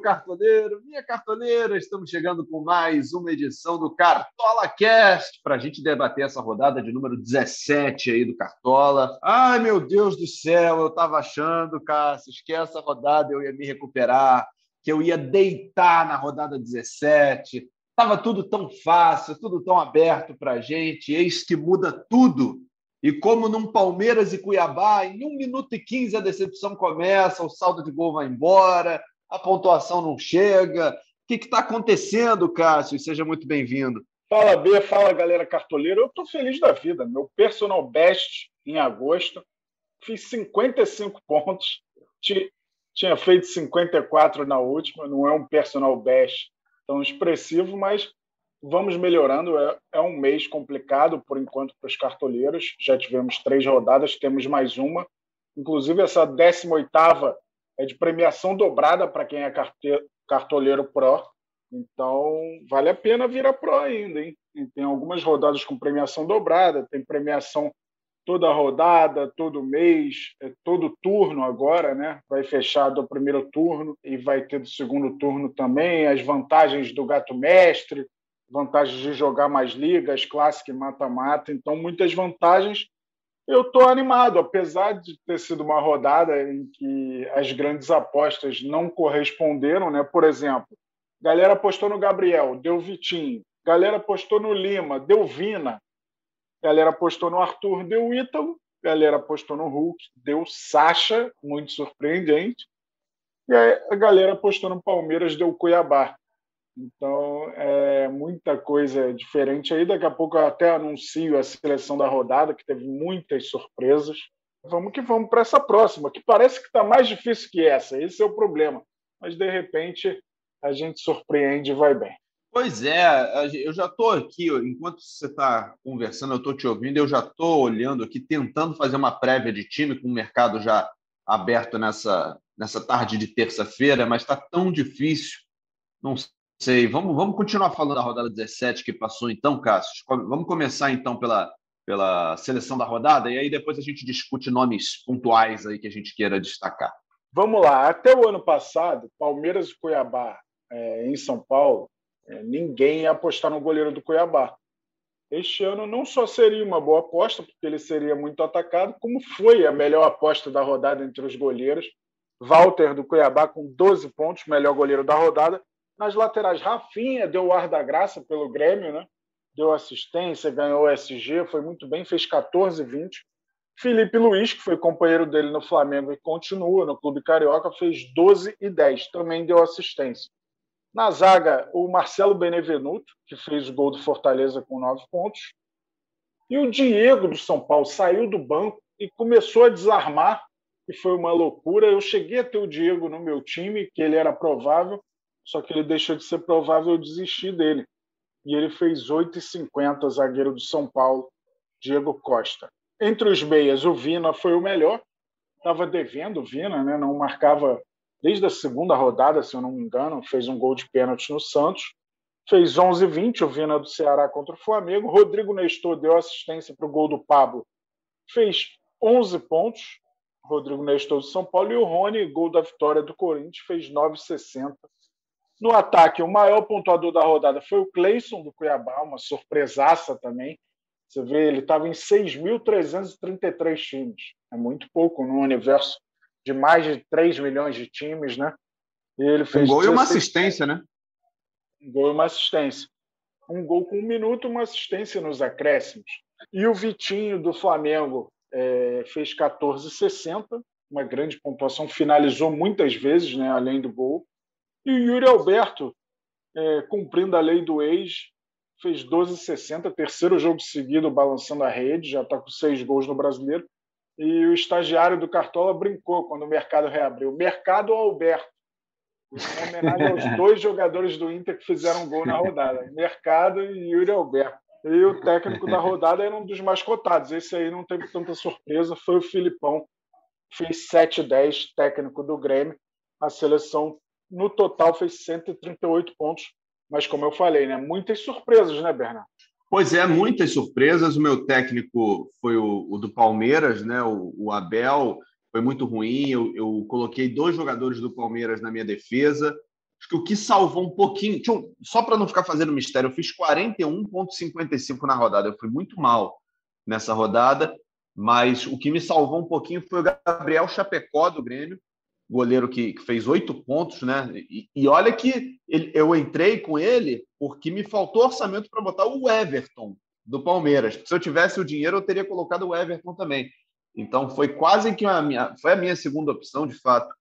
Cartoneiro, minha cartoneira, estamos chegando com mais uma edição do Cartola Cast para a gente debater essa rodada de número 17 aí do Cartola. Ai, meu Deus do céu, eu estava achando, Cássio, que essa rodada eu ia me recuperar, que eu ia deitar na rodada 17. Estava tudo tão fácil, tudo tão aberto para a gente, eis que muda tudo. E como num Palmeiras e Cuiabá, em 1 minuto e 15 a decepção começa, o saldo de gol vai embora, a pontuação não chega. O que está acontecendo, Cássio? Seja muito bem-vindo. Fala, B, fala, galera cartoleira. Eu estou feliz da vida. Meu personal best em agosto. Fiz 55 pontos. Tinha feito 54 na última. Não é um personal best tão expressivo, mas vamos melhorando. É, é um mês complicado, por enquanto, para os cartoleiros. Já tivemos três rodadas, temos mais uma. Inclusive, essa 18 é de premiação dobrada para quem é cartoleiro pro. Então, vale a pena virar pro ainda, hein? E tem algumas rodadas com premiação dobrada, tem premiação toda rodada, todo mês, é todo turno agora, né? Vai fechar do primeiro turno e vai ter do segundo turno também, as vantagens do gato mestre, vantagens de jogar mais ligas, clássico e mata-mata, então muitas vantagens eu estou animado, apesar de ter sido uma rodada em que as grandes apostas não corresponderam, né? Por exemplo, galera apostou no Gabriel, deu Vitinho. Galera apostou no Lima, deu Vina. Galera apostou no Arthur, deu Ítalo. Galera apostou no Hulk, deu Sacha, muito surpreendente. E a galera apostou no Palmeiras, deu Cuiabá. Então, é muita coisa diferente aí. Daqui a pouco eu até anuncio a seleção da rodada, que teve muitas surpresas. Vamos que vamos para essa próxima, que parece que está mais difícil que essa. Esse é o problema. Mas, de repente, a gente surpreende e vai bem. Pois é, eu já estou aqui, enquanto você está conversando, eu estou te ouvindo, eu já estou olhando aqui, tentando fazer uma prévia de time, com o mercado já aberto nessa, nessa tarde de terça-feira, mas está tão difícil. Não sei. Vamos, vamos continuar falando da rodada 17 que passou, então, Cássio. Vamos começar, então, pela, pela seleção da rodada e aí depois a gente discute nomes pontuais aí que a gente queira destacar. Vamos lá. Até o ano passado, Palmeiras e Cuiabá é, em São Paulo, é, ninguém ia apostar no goleiro do Cuiabá. Este ano não só seria uma boa aposta, porque ele seria muito atacado, como foi a melhor aposta da rodada entre os goleiros. Walter do Cuiabá com 12 pontos, melhor goleiro da rodada, nas laterais, Rafinha deu o ar da graça pelo Grêmio, né? deu assistência, ganhou o SG, foi muito bem, fez 14 20. Felipe Luiz, que foi companheiro dele no Flamengo e continua no Clube Carioca, fez 12 e 10, também deu assistência. Na zaga, o Marcelo Benevenuto, que fez o gol do Fortaleza com 9 pontos. E o Diego do São Paulo saiu do banco e começou a desarmar, e foi uma loucura. Eu cheguei a ter o Diego no meu time, que ele era provável, só que ele deixou de ser provável eu desistir dele. E ele fez 8,50, zagueiro do São Paulo, Diego Costa. Entre os meias, o Vina foi o melhor. Estava devendo o Vina, né? não marcava desde a segunda rodada, se eu não me engano, fez um gol de pênalti no Santos. Fez 11-20 o Vina do Ceará contra o Flamengo. Rodrigo Nestor deu assistência para o gol do Pablo. Fez 11 pontos. Rodrigo Nestor do São Paulo. E o Rony, gol da vitória do Corinthians, fez 9,60 no ataque, o maior pontuador da rodada foi o Cleison do Cuiabá, uma surpresaça também. Você vê, ele estava em 6.333 times. É muito pouco no universo de mais de 3 milhões de times, né? E ele fez um gol 16... e uma assistência, né? Um gol e uma assistência. Um gol com um minuto e uma assistência nos acréscimos. E o Vitinho do Flamengo é, fez 14,60, uma grande pontuação, finalizou muitas vezes, né, além do gol. E o Yuri Alberto, é, cumprindo a lei do ex, fez 12,60, terceiro jogo seguido balançando a rede, já está com seis gols no brasileiro. E o estagiário do Cartola brincou quando o mercado reabriu. Mercado Alberto? Em homenagem aos dois jogadores do Inter que fizeram gol na rodada: Mercado e Yuri Alberto. E o técnico da rodada era um dos mais cotados. Esse aí não teve tanta surpresa, foi o Filipão. Fez 7-10, técnico do Grêmio. A seleção no total fez 138 pontos. Mas, como eu falei, né, muitas surpresas, né, Bernardo? Pois é, muitas surpresas. O meu técnico foi o, o do Palmeiras, né? O, o, Abel foi muito ruim. Eu, eu coloquei dois jogadores do Palmeiras na minha defesa. Acho que o que salvou um pouquinho, só para não ficar fazendo mistério, eu fiz 41,55 na rodada. Eu fui muito mal nessa rodada, mas o que me salvou um pouquinho foi o Gabriel Chapecó do Grêmio, goleiro que, que fez oito pontos, né? E, e olha que ele, eu entrei com ele porque me faltou orçamento para botar o Everton do Palmeiras. Se eu tivesse o dinheiro, eu teria colocado o Everton também. Então foi quase que a minha, foi a minha segunda opção, de fato,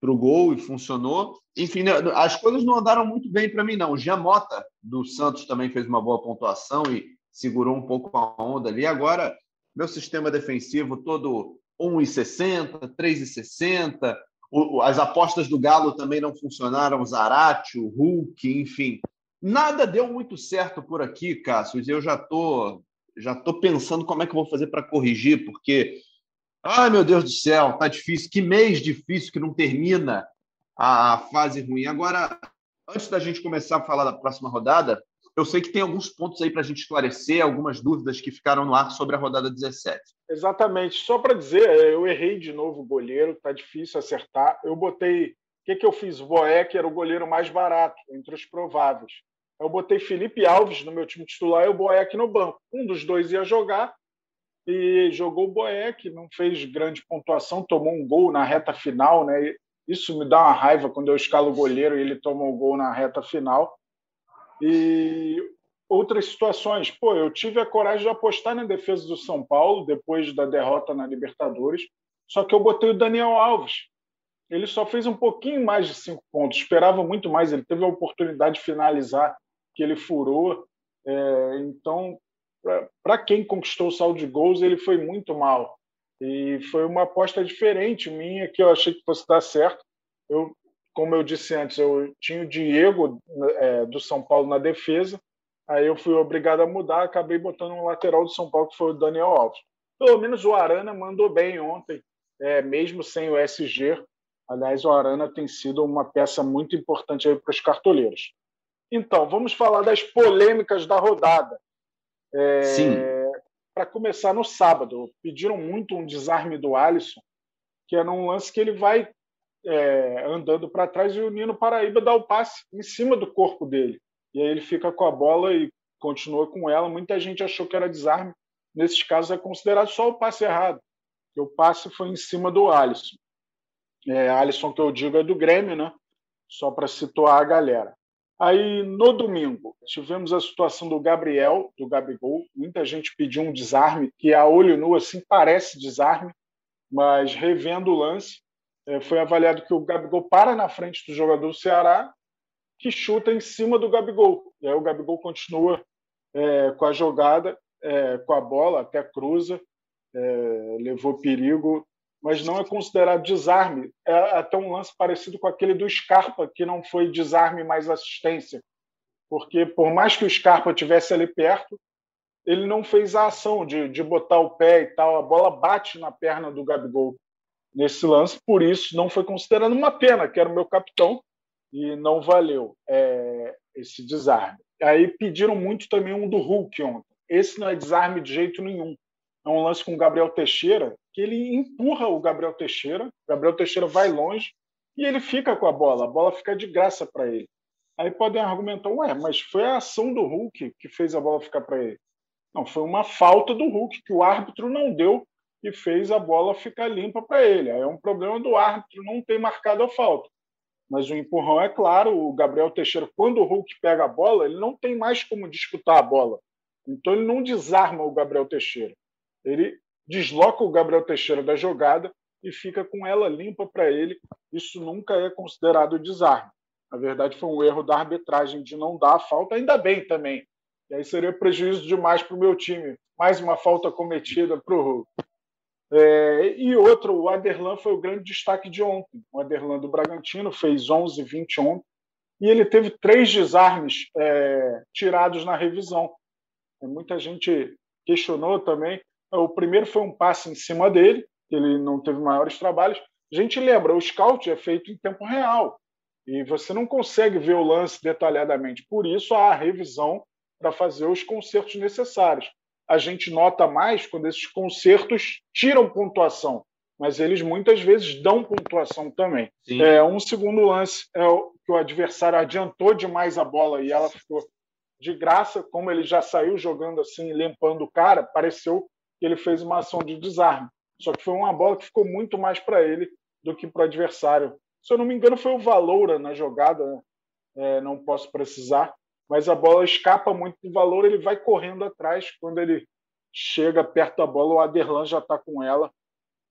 para o gol e funcionou. Enfim, né, as coisas não andaram muito bem para mim, não. O Giamota do Santos também fez uma boa pontuação e segurou um pouco a onda ali. Agora, meu sistema defensivo todo 1,60, 3,60. As apostas do Galo também não funcionaram, Zarate, o Hulk, enfim. Nada deu muito certo por aqui, Cássio. Eu já tô, já tô pensando como é que eu vou fazer para corrigir, porque, ai meu Deus do céu, tá difícil. Que mês difícil que não termina a fase ruim. Agora, antes da gente começar a falar da próxima rodada, eu sei que tem alguns pontos aí para a gente esclarecer, algumas dúvidas que ficaram no ar sobre a rodada 17. Exatamente. Só para dizer, eu errei de novo o goleiro, tá difícil acertar. Eu botei. O que, que eu fiz? O Boeck era o goleiro mais barato, entre os prováveis. Eu botei Felipe Alves no meu time titular e o Boeck no banco. Um dos dois ia jogar e jogou o Boeck, não fez grande pontuação, tomou um gol na reta final, né? Isso me dá uma raiva quando eu escalo o goleiro e ele toma o um gol na reta final. E outras situações, pô, eu tive a coragem de apostar na defesa do São Paulo depois da derrota na Libertadores, só que eu botei o Daniel Alves. Ele só fez um pouquinho mais de cinco pontos, esperava muito mais. Ele teve a oportunidade de finalizar, que ele furou. É, então, para quem conquistou o saldo de gols, ele foi muito mal. E foi uma aposta diferente minha, que eu achei que fosse dar certo. Eu como eu disse antes, eu tinha o Diego é, do São Paulo na defesa, aí eu fui obrigado a mudar, acabei botando um lateral do São Paulo, que foi o Daniel Alves. Pelo menos o Arana mandou bem ontem, é, mesmo sem o SG. Aliás, o Arana tem sido uma peça muito importante para os cartoleiros. Então, vamos falar das polêmicas da rodada. É, Sim. Para começar no sábado, pediram muito um desarme do Alisson, que é num lance que ele vai é, andando para trás e o Nino Paraíba dá o passe em cima do corpo dele. E aí ele fica com a bola e continua com ela. Muita gente achou que era desarme. Nesses casos é considerado só o passe errado, que o passe foi em cima do Alisson. É, Alisson, que eu digo, é do Grêmio, né? Só para situar a galera. Aí, no domingo, tivemos a situação do Gabriel, do Gabigol. Muita gente pediu um desarme, que a olho nu, assim, parece desarme, mas revendo o lance, foi avaliado que o Gabigol para na frente do jogador do Ceará, que chuta em cima do Gabigol. E aí o Gabigol continua é, com a jogada, é, com a bola, até cruza, é, levou perigo, mas não é considerado desarme. É até um lance parecido com aquele do Scarpa, que não foi desarme, mais assistência. Porque, por mais que o Scarpa tivesse ali perto, ele não fez a ação de, de botar o pé e tal. A bola bate na perna do Gabigol nesse lance, por isso não foi considerado uma pena, que era o meu capitão, e não valeu é, esse desarme. Aí pediram muito também um do Hulk ontem. Esse não é desarme de jeito nenhum. É um lance com o Gabriel Teixeira, que ele empurra o Gabriel Teixeira, o Gabriel Teixeira vai longe e ele fica com a bola, a bola fica de graça para ele. Aí podem argumentar, ué, mas foi a ação do Hulk que fez a bola ficar para ele. Não, foi uma falta do Hulk que o árbitro não deu que fez a bola ficar limpa para ele. É um problema do árbitro não ter marcado a falta. Mas o empurrão é claro, o Gabriel Teixeira, quando o Hulk pega a bola, ele não tem mais como disputar a bola. Então ele não desarma o Gabriel Teixeira. Ele desloca o Gabriel Teixeira da jogada e fica com ela limpa para ele. Isso nunca é considerado desarme. Na verdade, foi um erro da arbitragem de não dar a falta, ainda bem também. E aí seria prejuízo demais para o meu time. Mais uma falta cometida para o Hulk. É, e outro, o Aderlan foi o grande destaque de ontem. O Aderlan do Bragantino fez 11, 20 ontem, e ele teve três desarmes é, tirados na revisão. Muita gente questionou também. O primeiro foi um passe em cima dele, ele não teve maiores trabalhos. A gente lembra, o scout é feito em tempo real e você não consegue ver o lance detalhadamente. Por isso, há a revisão para fazer os consertos necessários a gente nota mais quando esses concertos tiram pontuação, mas eles muitas vezes dão pontuação também. É, um segundo lance é, que o adversário adiantou demais a bola e ela ficou de graça, como ele já saiu jogando assim, limpando o cara, pareceu que ele fez uma ação de desarme. Só que foi uma bola que ficou muito mais para ele do que para o adversário. Se eu não me engano, foi o Valoura na jogada, né? é, não posso precisar, mas a bola escapa muito do Valor, ele vai correndo atrás. Quando ele chega perto da bola, o Aderlan já está com ela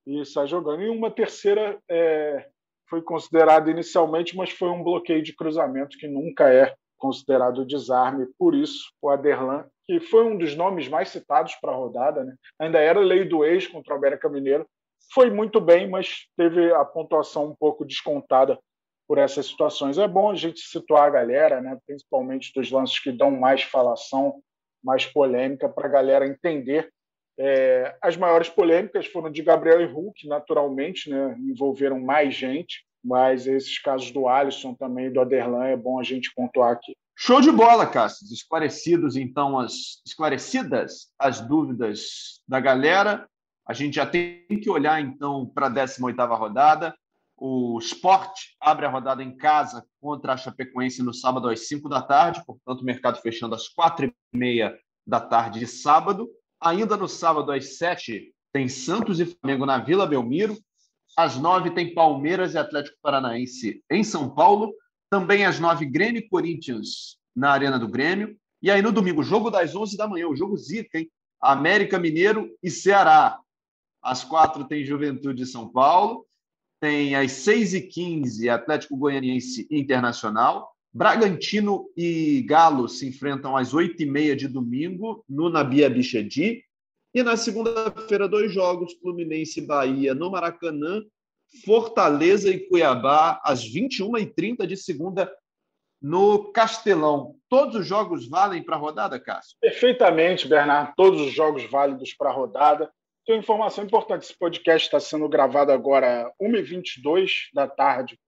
e sai jogando. E uma terceira é, foi considerada inicialmente, mas foi um bloqueio de cruzamento que nunca é considerado desarme. Por isso, o Aderlan, que foi um dos nomes mais citados para a rodada, né? ainda era lei do ex contra o América Mineiro, foi muito bem, mas teve a pontuação um pouco descontada por essas situações. É bom a gente situar a galera, né? principalmente dos lances que dão mais falação, mais polêmica, para a galera entender. É, as maiores polêmicas foram de Gabriel e Hulk, naturalmente, né? envolveram mais gente, mas esses casos do Alisson também do Aderlan é bom a gente pontuar aqui. Show de bola, Cássio. Esclarecidos, então, as esclarecidas as dúvidas da galera. A gente já tem que olhar, então, para a 18ª rodada. O Sport abre a rodada em casa contra a Chapecoense no sábado às 5 da tarde, portanto, o mercado fechando às 4 e meia da tarde de sábado. Ainda no sábado às 7 tem Santos e Flamengo na Vila Belmiro. Às 9 tem Palmeiras e Atlético Paranaense em São Paulo. Também às 9, Grêmio e Corinthians na Arena do Grêmio. E aí no domingo, jogo das 11 da manhã, o jogo zica, hein? América Mineiro e Ceará. Às 4 tem Juventude e São Paulo tem às 6h15 Atlético Goianiense Internacional. Bragantino e Galo se enfrentam às 8h30 de domingo no Nabia Bichedi. E na segunda-feira, dois jogos: Fluminense e Bahia no Maracanã, Fortaleza e Cuiabá às 21h30 de segunda no Castelão. Todos os jogos valem para a rodada, Cássio? Perfeitamente, Bernardo. Todos os jogos válidos para a rodada. Tem uma informação importante: esse podcast está sendo gravado agora 1h22 da tarde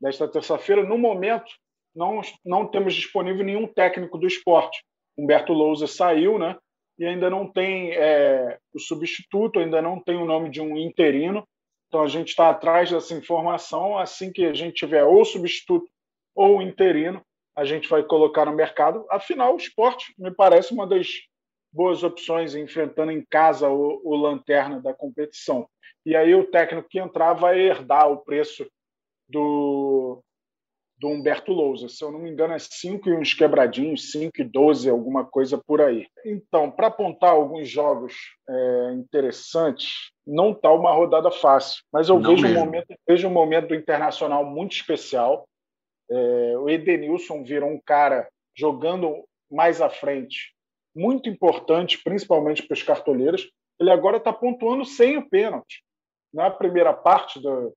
desta terça-feira. No momento, não, não temos disponível nenhum técnico do esporte. Humberto Lousa saiu, né? E ainda não tem é, o substituto, ainda não tem o nome de um interino. Então a gente está atrás dessa informação. Assim que a gente tiver ou substituto ou interino, a gente vai colocar no mercado. Afinal, o esporte me parece uma das boas opções enfrentando em casa o, o lanterna da competição. E aí o técnico que entrar vai herdar o preço do, do Humberto Lousa. Se eu não me engano, é 5 e uns quebradinhos, 5 e 12, alguma coisa por aí. Então, para apontar alguns jogos é, interessantes, não está uma rodada fácil, mas eu vejo um, momento, vejo um momento do Internacional muito especial. É, o Edenilson virou um cara jogando mais à frente, muito importante, principalmente para os cartoleiros. Ele agora está pontuando sem o pênalti. Na primeira parte do,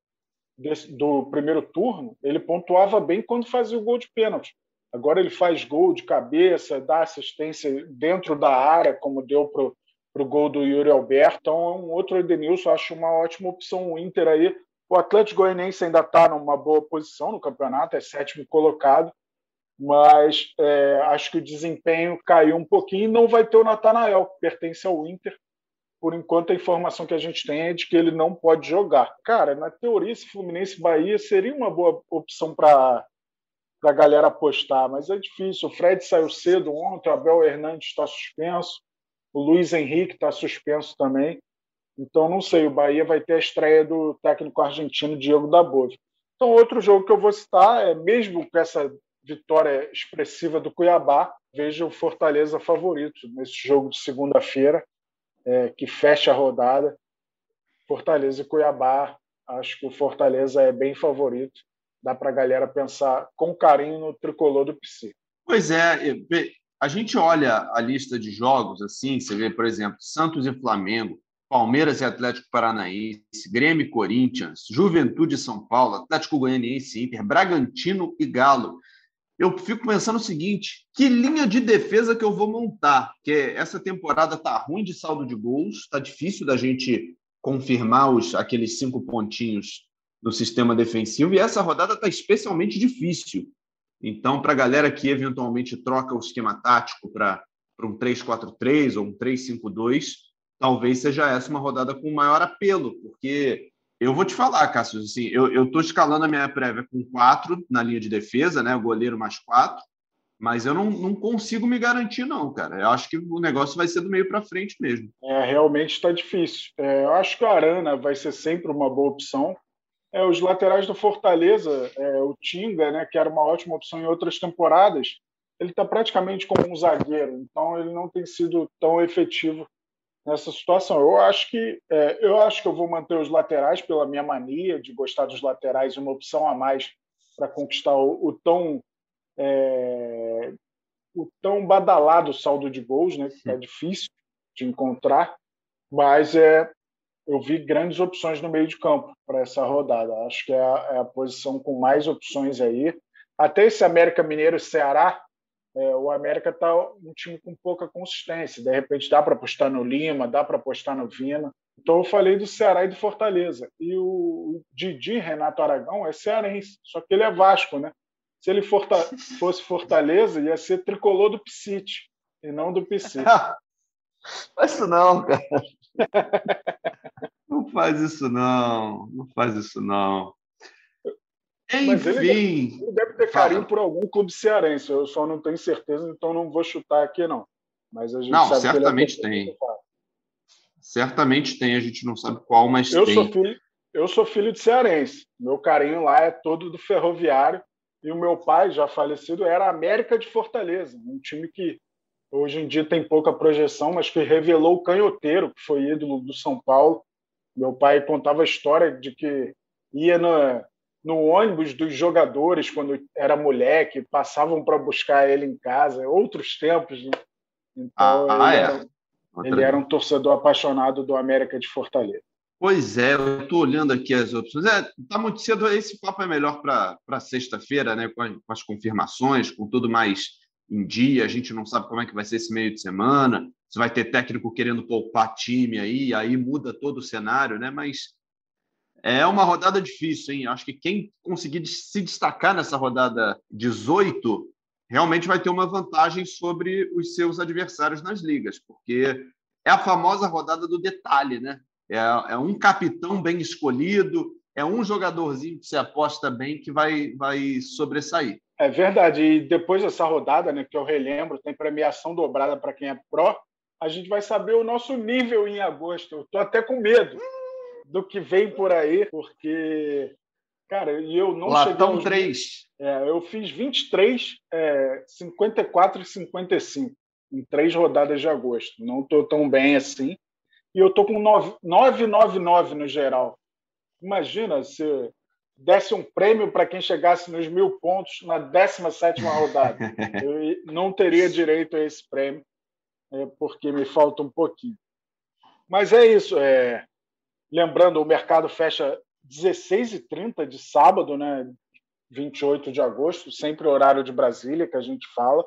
do primeiro turno, ele pontuava bem quando fazia o gol de pênalti. Agora ele faz gol de cabeça, dá assistência dentro da área, como deu para o gol do Yuri Alberto. Então, é um outro Edenilson, acho uma ótima opção. O Inter aí. O Atlético Goianiense ainda está numa boa posição no campeonato, é sétimo colocado mas é, acho que o desempenho caiu um pouquinho não vai ter o Natanael, que pertence ao Inter. Por enquanto, a informação que a gente tem é de que ele não pode jogar. Cara, na teoria, esse Fluminense Bahia seria uma boa opção para a galera apostar, mas é difícil. O Fred saiu cedo ontem, o Abel Hernandes está suspenso, o Luiz Henrique está suspenso também. Então, não sei, o Bahia vai ter a estreia do técnico argentino Diego Dabove. Então, outro jogo que eu vou citar é, mesmo com essa vitória expressiva do Cuiabá, vejo o Fortaleza favorito nesse jogo de segunda-feira, é, que fecha a rodada. Fortaleza e Cuiabá, acho que o Fortaleza é bem favorito. Dá para a galera pensar com carinho no tricolor do PC. Pois é, a gente olha a lista de jogos assim, você vê, por exemplo, Santos e Flamengo, Palmeiras e Atlético Paranaense, Grêmio e Corinthians, Juventude e São Paulo, Atlético Goianiense e Inter, Bragantino e Galo eu fico pensando o seguinte: que linha de defesa que eu vou montar? Porque essa temporada tá ruim de saldo de gols, tá difícil da gente confirmar os, aqueles cinco pontinhos no sistema defensivo, e essa rodada tá especialmente difícil. Então, para a galera que eventualmente troca o esquema tático para um 3-4-3 ou um 3-5-2, talvez seja essa uma rodada com maior apelo, porque Eu vou te falar, Cássio, assim, eu estou escalando a minha prévia com quatro na linha de defesa, né? O goleiro mais quatro, mas eu não, não consigo me garantir, não, cara. Eu acho que o negócio vai ser do meio para frente mesmo. É, realmente está difícil. É, eu acho que o Arana vai ser sempre uma boa opção. É, os laterais do Fortaleza, é, o Tinga, né, que era uma ótima opção em outras temporadas, ele está praticamente como um zagueiro, então ele não tem sido tão efetivo nessa situação. Eu acho que é, eu acho que eu vou manter os laterais pela minha mania de gostar dos laterais, uma opção a mais para conquistar o, o tão é, o tão badalado saldo de gols, né? Que é difícil de encontrar, mas é eu vi grandes opções no meio de campo para essa rodada. Acho que é a, é a, posição com mais opções aí. Até esse América Mineiro Ceará é, o América está um time com pouca consistência. De repente dá para apostar no Lima, dá para apostar no Vina. Então eu falei do Ceará e do Fortaleza. E o Didi Renato Aragão é cearense, só que ele é Vasco, né? Se ele forta fosse Fortaleza, ia ser tricolor do Psite e não do Psite. faz isso não, cara. não faz isso não. Não faz isso não. Enfim. Mas ele deve, ele deve ter carinho Fala. por algum clube cearense. Eu só não tenho certeza, então não vou chutar aqui, não. Mas a gente não, sabe certamente que ele é tem. Certamente tem, a gente não sabe qual, mas eu tem. Sou filho, eu sou filho de cearense. Meu carinho lá é todo do ferroviário. E o meu pai, já falecido, era América de Fortaleza, um time que hoje em dia tem pouca projeção, mas que revelou o canhoteiro, que foi ídolo do São Paulo. Meu pai contava a história de que ia na, no ônibus dos jogadores quando era moleque, passavam para buscar ele em casa, outros tempos, né? Então, ah, ele, é. era, ele era um torcedor apaixonado do América de Fortaleza. Pois é, eu estou olhando aqui as opções. É, tá muito cedo, esse papo é melhor para sexta-feira, né? Com, com, as confirmações, com tudo mais em dia. A gente não sabe como é que vai ser esse meio de semana. Se vai ter técnico querendo poupar time aí, aí muda todo o cenário, né? Mas é uma rodada difícil, hein? Acho que quem conseguir se destacar nessa rodada 18 realmente vai ter uma vantagem sobre os seus adversários nas ligas, porque é a famosa rodada do detalhe, né? É, é um capitão bem escolhido, é um jogadorzinho que se aposta bem que vai, vai sobressair. É verdade. E depois dessa rodada, né, que eu relembro, tem premiação dobrada para quem é pró. A gente vai saber o nosso nível em agosto. Eu estou até com medo do que vem por aí, porque, cara, e eu não Latão cheguei. Aos... 3. É, eu fiz 23, é, 54 e 55 em três rodadas de agosto. Não estou tão bem assim. E eu estou com 999 no geral. Imagina se desse um prêmio para quem chegasse nos mil pontos na 17 rodada. eu não teria direito a esse prêmio, é, porque me falta um pouquinho. Mas é isso. É, Lembrando, o mercado fecha 16h30 de sábado, né? 28 de agosto, sempre horário de Brasília que a gente fala.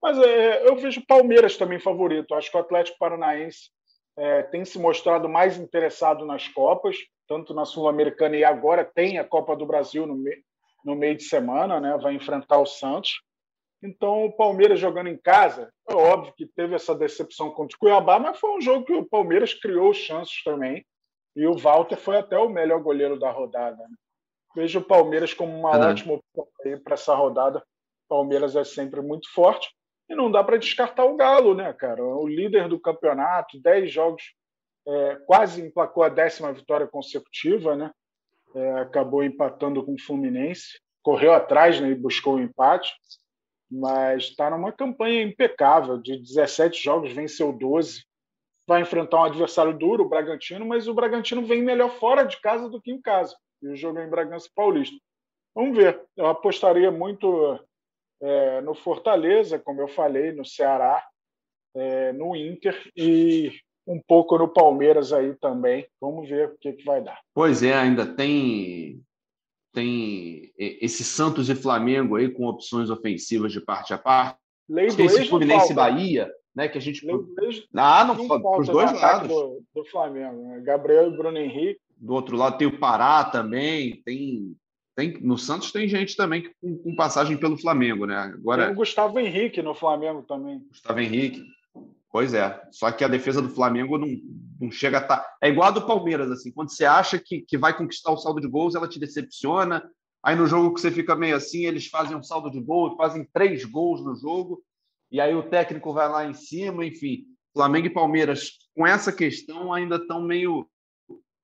Mas é, eu vejo o Palmeiras também favorito. Acho que o Atlético Paranaense é, tem se mostrado mais interessado nas Copas, tanto na Sul-Americana e agora tem a Copa do Brasil no, me no meio de semana, né? vai enfrentar o Santos. Então, o Palmeiras jogando em casa, é óbvio que teve essa decepção contra o Cuiabá, mas foi um jogo que o Palmeiras criou chances também. E o Walter foi até o melhor goleiro da rodada. Vejo o Palmeiras como uma uhum. ótima opção para essa rodada. O Palmeiras é sempre muito forte. E não dá para descartar o Galo, né, cara? O líder do campeonato, 10 jogos, é, quase emplacou a décima vitória consecutiva, né? É, acabou empatando com o Fluminense. Correu atrás né, e buscou o empate. Mas está numa campanha impecável. De 17 jogos, venceu 12 vai enfrentar um adversário duro, o Bragantino, mas o Bragantino vem melhor fora de casa do que em casa. E o jogo é em Bragança Paulista. Vamos ver. Eu apostaria muito é, no Fortaleza, como eu falei, no Ceará, é, no Inter e um pouco no Palmeiras aí também. Vamos ver o que, que vai dar. Pois é, ainda tem tem esse Santos e Flamengo aí com opções ofensivas de parte a parte. Lei do esse Fluminense Bahia né? Que a gente. Ah, não, os dois lados. Do, do Flamengo, né? Gabriel e Bruno Henrique. Do outro lado tem o Pará também, tem. Tem, no Santos tem gente também com, com passagem pelo Flamengo, né? Agora, tem o Gustavo Henrique no Flamengo também. Gustavo Henrique. Pois é. Só que a defesa do Flamengo não, não chega a estar. Tá... É igual a do Palmeiras, assim, quando você acha que, que vai conquistar o saldo de gols, ela te decepciona. Aí no jogo que você fica meio assim, eles fazem um saldo de gols, fazem três gols no jogo, e aí o técnico vai lá em cima, enfim. Flamengo e Palmeiras, com essa questão, ainda estão meio,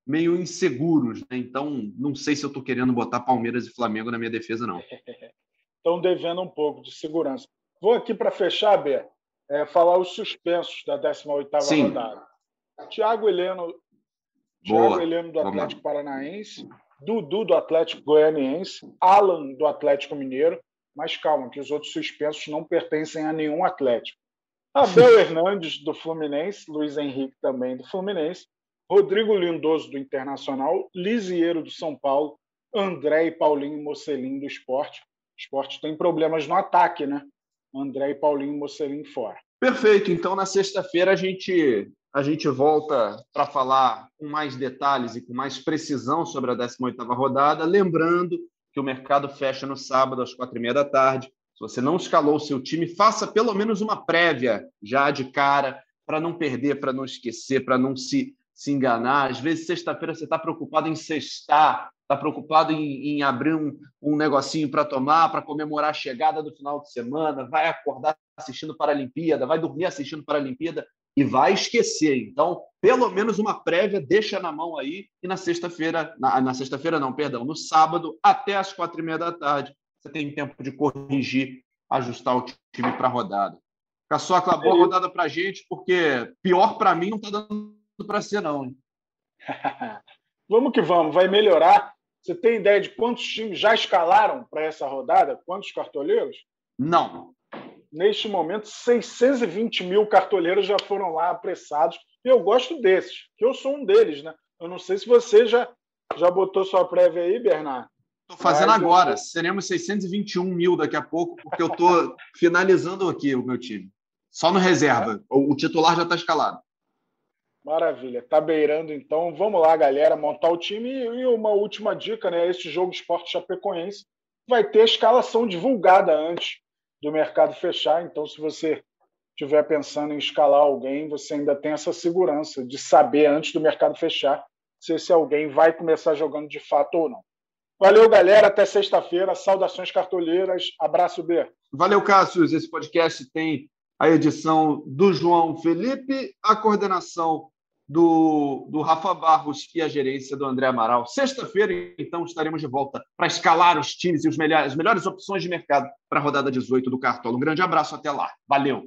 meio inseguros. Né? Então, não sei se eu estou querendo botar Palmeiras e Flamengo na minha defesa, não. Estão devendo um pouco de segurança. Vou aqui para fechar, Bé, é, falar os suspensos da 18ª rodada. Tiago Heleno, Thiago Heleno do Atlético Paranaense, Dudu do Atlético Goianiense, Alan do Atlético Mineiro, mas calma, que os outros suspensos não pertencem a nenhum Atlético. Abel Hernandes do Fluminense, Luiz Henrique também do Fluminense, Rodrigo Lindoso do Internacional, Lisieiro do São Paulo, André e Paulinho Mocelin do Esporte. O Esporte tem problemas no ataque, né? André e Paulinho Mocelin fora. Perfeito. Então, na sexta-feira, a gente a gente volta para falar com mais detalhes e com mais precisão sobre a 18ª rodada, lembrando que o mercado fecha no sábado às quatro e meia da tarde. Se você não escalou o seu time, faça pelo menos uma prévia já de cara para não perder, para não esquecer, para não se, se enganar. Às vezes, sexta-feira, você está preocupado em sextar, está preocupado em, em, abrir um, um negocinho para tomar, para comemorar a chegada do final de semana, vai acordar assistindo Paralimpíada, vai dormir assistindo Paralimpíada e vai esquecer. Então, pelo menos uma prévia, deixa na mão aí, e na sexta-feira, na, na sexta-feira não, perdão, no sábado, até as quatro e meia da tarde, você tem tempo de corrigir, ajustar o time para a rodada. Caçoca, boa rodada para a gente, porque pior para mim não está dando para ser, não. vamos que vamos, vai melhorar. Você tem ideia de quantos times já escalaram para essa rodada? Quantos cartoleiros? Não neste momento, 620 mil cartoleiros já foram lá apressados. E eu gosto desses, que eu sou um deles, né? Eu não sei se você já, já botou sua prévia aí, Bernardo. Estou fazendo Mas agora. Eu... Seremos 621 mil daqui a pouco, porque eu estou finalizando aqui o meu time. Só no reserva. É. O, titular já está escalado. Maravilha. Tá beirando, então. Vamos lá, galera, montar o time. E uma última dica, né? Esse jogo Esporte Chapecoense vai ter a escalação divulgada antes do mercado fechar. Então, se você estiver pensando em escalar alguém, você ainda tem essa segurança de saber antes do mercado fechar se esse alguém vai começar jogando de fato ou não. Valeu, galera. Até sexta-feira. Saudações cartoleiras. Abraço, B. Valeu, Cássio. Esse podcast tem a edição do João Felipe, a coordenação do, do Rafa Barros e a gerência do André Amaral. Sexta-feira, então, estaremos de volta para escalar os times e os melhores, as melhores opções de mercado para a rodada 18 do Cartola. Um grande abraço, até lá. Valeu!